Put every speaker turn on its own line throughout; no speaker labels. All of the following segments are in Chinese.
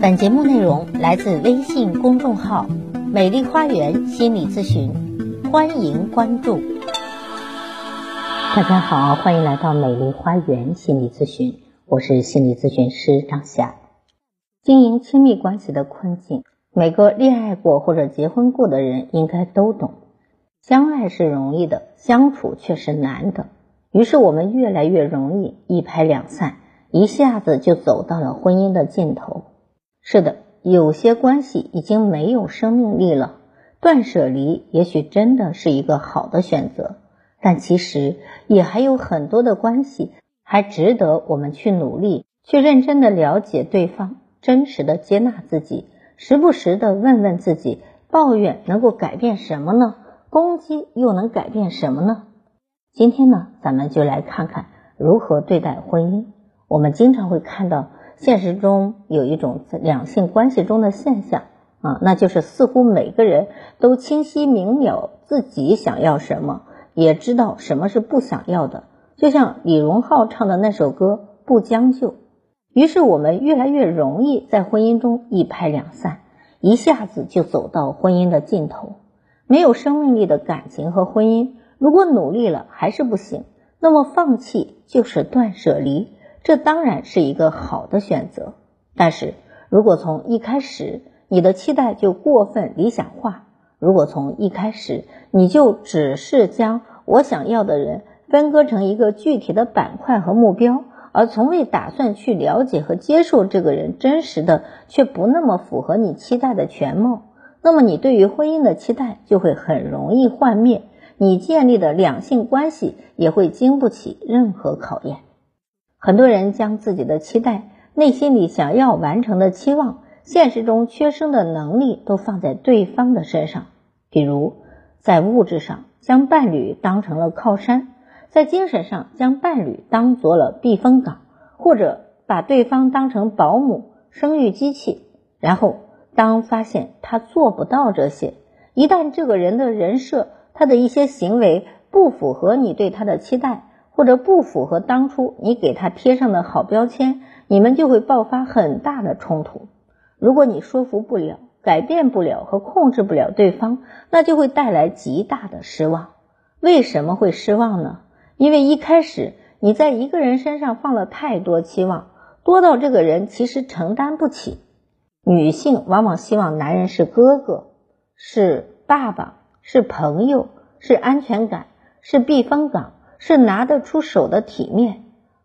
本节目内容来自微信公众号“美丽花园心理咨询”，欢迎关注。大家好，欢迎来到美丽花园心理咨询，我是心理咨询师张霞。经营亲密关系的困境，每个恋爱过或者结婚过的人应该都懂。相爱是容易的，相处却是难的。于是我们越来越容易一拍两散，一下子就走到了婚姻的尽头。是的，有些关系已经没有生命力了，断舍离也许真的是一个好的选择。但其实也还有很多的关系还值得我们去努力，去认真的了解对方，真实的接纳自己，时不时的问问自己：抱怨能够改变什么呢？攻击又能改变什么呢？今天呢，咱们就来看看如何对待婚姻。我们经常会看到现实中有一种两性关系中的现象啊，那就是似乎每个人都清晰明了自己想要什么，也知道什么是不想要的。就像李荣浩唱的那首歌《不将就》，于是我们越来越容易在婚姻中一拍两散，一下子就走到婚姻的尽头。没有生命力的感情和婚姻，如果努力了还是不行，那么放弃就是断舍离，这当然是一个好的选择。但是如果从一开始你的期待就过分理想化，如果从一开始你就只是将我想要的人分割成一个具体的板块和目标，而从未打算去了解和接受这个人真实的却不那么符合你期待的全貌。那么你对于婚姻的期待就会很容易幻灭，你建立的两性关系也会经不起任何考验。很多人将自己的期待、内心里想要完成的期望、现实中缺失的能力都放在对方的身上，比如在物质上将伴侣当成了靠山，在精神上将伴侣当做了避风港，或者把对方当成保姆、生育机器，然后。当发现他做不到这些，一旦这个人的人设、他的一些行为不符合你对他的期待，或者不符合当初你给他贴上的好标签，你们就会爆发很大的冲突。如果你说服不了、改变不了和控制不了对方，那就会带来极大的失望。为什么会失望呢？因为一开始你在一个人身上放了太多期望，多到这个人其实承担不起。女性往往希望男人是哥哥，是爸爸，是朋友，是安全感，是避风港，是拿得出手的体面。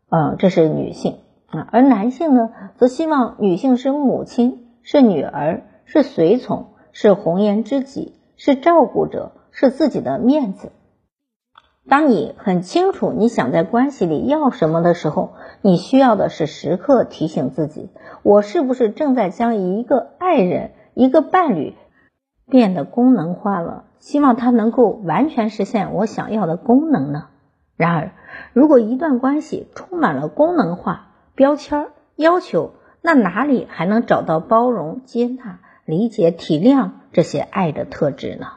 嗯，这是女性啊。而男性呢，则希望女性是母亲，是女儿，是随从，是红颜知己，是照顾者，是自己的面子。当你很清楚你想在关系里要什么的时候，你需要的是时刻提醒自己：我是不是正在将一个爱人、一个伴侣变得功能化了？希望他能够完全实现我想要的功能呢？然而，如果一段关系充满了功能化、标签、要求，那哪里还能找到包容、接纳、理解、体谅这些爱的特质呢？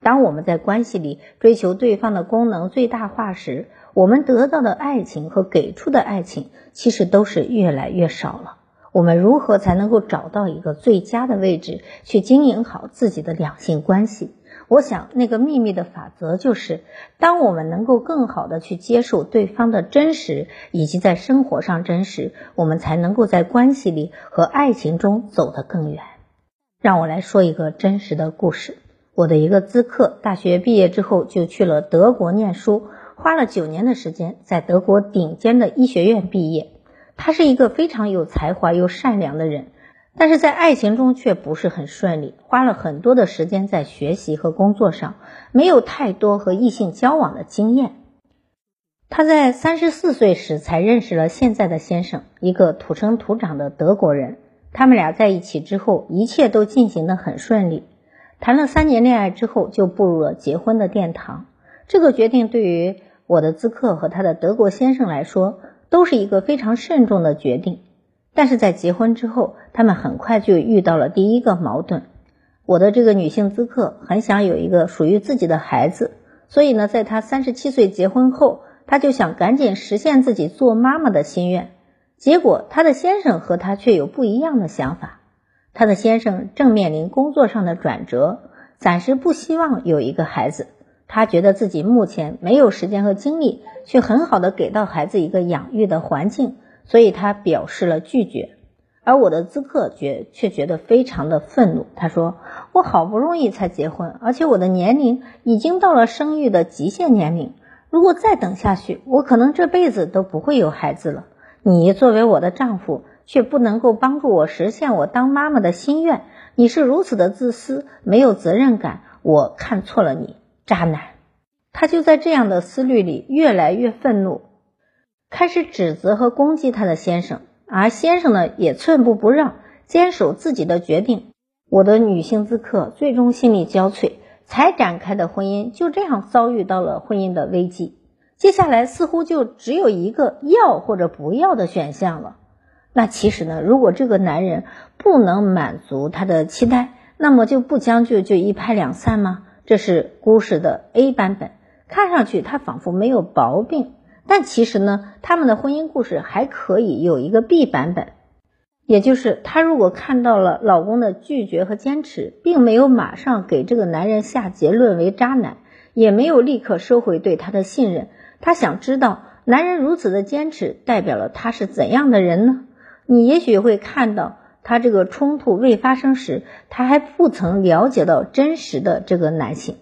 当我们在关系里追求对方的功能最大化时，我们得到的爱情和给出的爱情其实都是越来越少了。我们如何才能够找到一个最佳的位置去经营好自己的两性关系？我想，那个秘密的法则就是：当我们能够更好的去接受对方的真实，以及在生活上真实，我们才能够在关系里和爱情中走得更远。让我来说一个真实的故事。我的一个咨客，大学毕业之后就去了德国念书，花了九年的时间在德国顶尖的医学院毕业。他是一个非常有才华又善良的人，但是在爱情中却不是很顺利，花了很多的时间在学习和工作上，没有太多和异性交往的经验。他在三十四岁时才认识了现在的先生，一个土生土长的德国人。他们俩在一起之后，一切都进行的很顺利。谈了三年恋爱之后，就步入了结婚的殿堂。这个决定对于我的咨客和他的德国先生来说，都是一个非常慎重的决定。但是在结婚之后，他们很快就遇到了第一个矛盾。我的这个女性咨客很想有一个属于自己的孩子，所以呢，在她三十七岁结婚后，她就想赶紧实现自己做妈妈的心愿。结果，她的先生和她却有不一样的想法。她的先生正面临工作上的转折，暂时不希望有一个孩子。她觉得自己目前没有时间和精力去很好的给到孩子一个养育的环境，所以她表示了拒绝。而我的咨客觉却觉得非常的愤怒。他说：“我好不容易才结婚，而且我的年龄已经到了生育的极限年龄。如果再等下去，我可能这辈子都不会有孩子了。你作为我的丈夫，却不能够帮助我实现我当妈妈的心愿。你是如此的自私，没有责任感。我看错了你，渣男。”他就在这样的思虑里越来越愤怒，开始指责和攻击他的先生。而先生呢，也寸步不让，坚守自己的决定。我的女性咨客最终心力交瘁，才展开的婚姻就这样遭遇到了婚姻的危机。接下来似乎就只有一个要或者不要的选项了。那其实呢，如果这个男人不能满足她的期待，那么就不将就就一拍两散吗？这是故事的 A 版本，看上去他仿佛没有毛病。但其实呢，他们的婚姻故事还可以有一个 B 版本，也就是她如果看到了老公的拒绝和坚持，并没有马上给这个男人下结论为渣男，也没有立刻收回对他的信任，她想知道男人如此的坚持代表了他是怎样的人呢？你也许会看到他这个冲突未发生时，他还不曾了解到真实的这个男性。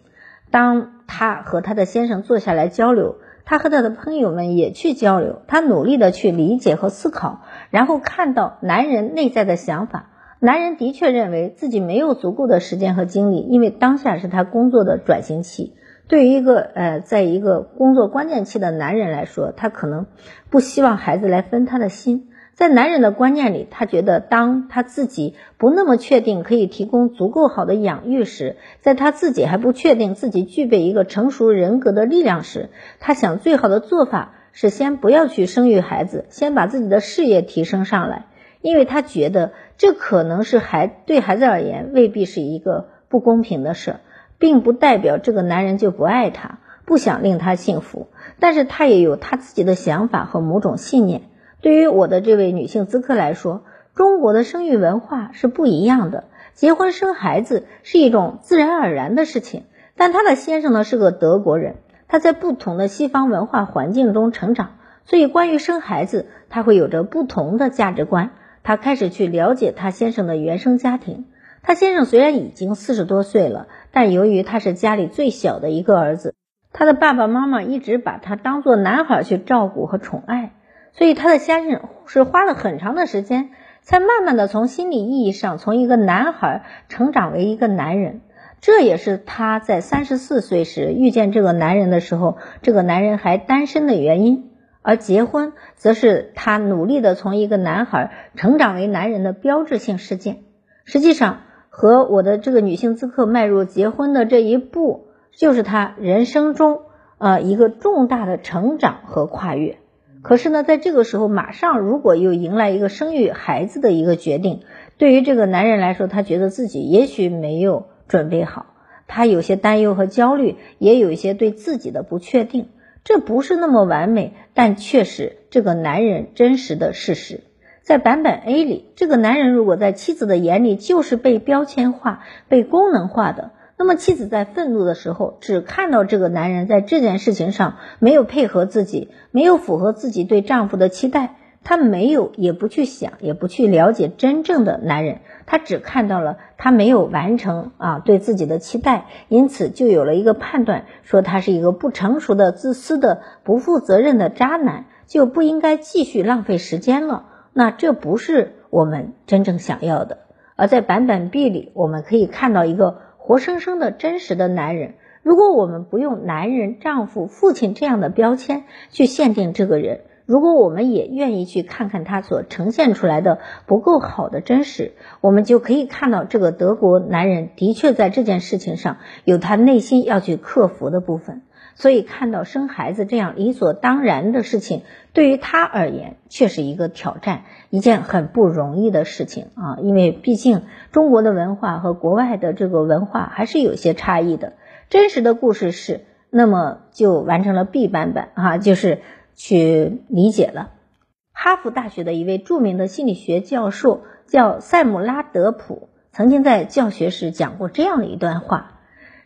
当他和他的先生坐下来交流。他和他的朋友们也去交流，他努力的去理解和思考，然后看到男人内在的想法。男人的确认为自己没有足够的时间和精力，因为当下是他工作的转型期。对于一个呃，在一个工作关键期的男人来说，他可能不希望孩子来分他的心。在男人的观念里，他觉得当他自己不那么确定可以提供足够好的养育时，在他自己还不确定自己具备一个成熟人格的力量时，他想最好的做法是先不要去生育孩子，先把自己的事业提升上来，因为他觉得这可能是孩对孩子而言未必是一个不公平的事，并不代表这个男人就不爱他，不想令他幸福，但是他也有他自己的想法和某种信念。对于我的这位女性咨客来说，中国的生育文化是不一样的。结婚生孩子是一种自然而然的事情。但她的先生呢是个德国人，他在不同的西方文化环境中成长，所以关于生孩子，他会有着不同的价值观。他开始去了解他先生的原生家庭。他先生虽然已经四十多岁了，但由于他是家里最小的一个儿子，他的爸爸妈妈一直把他当做男孩去照顾和宠爱。所以，他的先生是花了很长的时间，才慢慢的从心理意义上从一个男孩成长为一个男人。这也是他在三十四岁时遇见这个男人的时候，这个男人还单身的原因。而结婚，则是他努力的从一个男孩成长为男人的标志性事件。实际上，和我的这个女性咨客迈入结婚的这一步，就是他人生中呃一个重大的成长和跨越。可是呢，在这个时候，马上如果又迎来一个生育孩子的一个决定，对于这个男人来说，他觉得自己也许没有准备好，他有些担忧和焦虑，也有一些对自己的不确定。这不是那么完美，但却是这个男人真实的事实。在版本 A 里，这个男人如果在妻子的眼里就是被标签化、被功能化的。那么妻子在愤怒的时候，只看到这个男人在这件事情上没有配合自己，没有符合自己对丈夫的期待，她没有也不去想，也不去了解真正的男人，她只看到了他没有完成啊对自己的期待，因此就有了一个判断，说他是一个不成熟的、自私的、不负责任的渣男，就不应该继续浪费时间了。那这不是我们真正想要的。而在版本 B 里，我们可以看到一个。活生生的真实的男人，如果我们不用男人、丈夫、父亲这样的标签去限定这个人，如果我们也愿意去看看他所呈现出来的不够好的真实，我们就可以看到这个德国男人的确在这件事情上有他内心要去克服的部分。所以看到生孩子这样理所当然的事情，对于他而言却是一个挑战，一件很不容易的事情啊！因为毕竟中国的文化和国外的这个文化还是有些差异的。真实的故事是，那么就完成了 B 版本啊，就是去理解了。哈佛大学的一位著名的心理学教授叫塞姆拉德普，曾经在教学时讲过这样的一段话：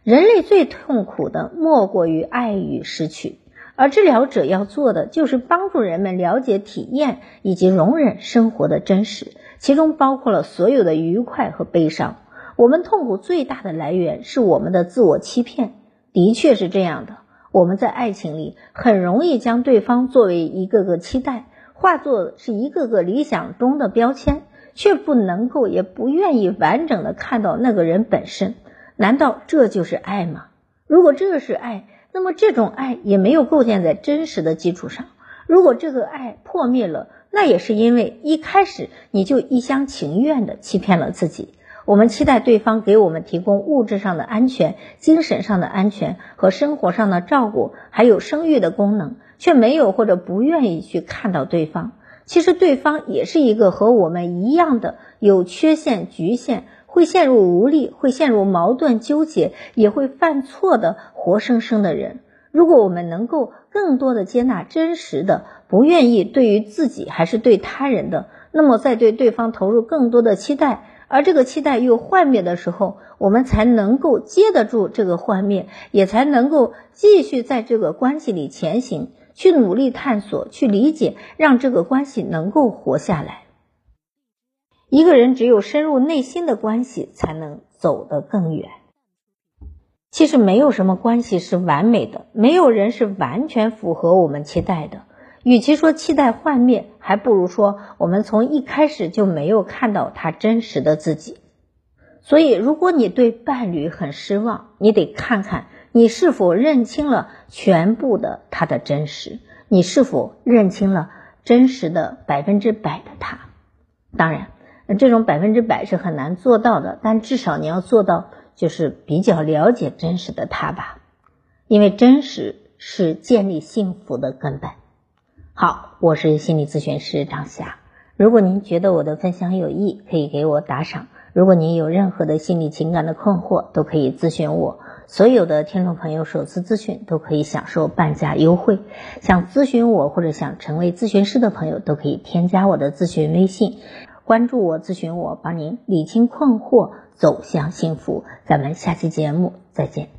人类最痛苦的莫过于爱与失去，而治疗者要做的就是帮助人们了解、体验以及容忍生活的真实，其中包括了所有的愉快和悲伤。我们痛苦最大的来源是我们的自我欺骗，的确是这样的。我们在爱情里很容易将对方作为一个个期待，化作是一个个理想中的标签，却不能够也不愿意完整的看到那个人本身。难道这就是爱吗？如果这是爱，那么这种爱也没有构建在真实的基础上。如果这个爱破灭了，那也是因为一开始你就一厢情愿的欺骗了自己。我们期待对方给我们提供物质上的安全、精神上的安全和生活上的照顾，还有生育的功能，却没有或者不愿意去看到对方。其实对方也是一个和我们一样的有缺陷、局限，会陷入无力，会陷入矛盾纠结，也会犯错的活生生的人。如果我们能够更多的接纳真实的，不愿意对于自己还是对他人的，那么在对对方投入更多的期待。而这个期待又幻灭的时候，我们才能够接得住这个幻灭，也才能够继续在这个关系里前行，去努力探索，去理解，让这个关系能够活下来。一个人只有深入内心的关系，才能走得更远。其实没有什么关系是完美的，没有人是完全符合我们期待的。与其说期待幻灭，还不如说我们从一开始就没有看到他真实的自己。所以，如果你对伴侣很失望，你得看看你是否认清了全部的他的真实，你是否认清了真实的百分之百的他。当然，那这种百分之百是很难做到的，但至少你要做到，就是比较了解真实的他吧，因为真实是建立幸福的根本。好，我是心理咨询师张霞。如果您觉得我的分享有益，可以给我打赏。如果您有任何的心理情感的困惑，都可以咨询我。所有的听众朋友首次咨询都可以享受半价优惠。想咨询我或者想成为咨询师的朋友，都可以添加我的咨询微信，关注我，咨询我，帮您理清困惑，走向幸福。咱们下期节目再见。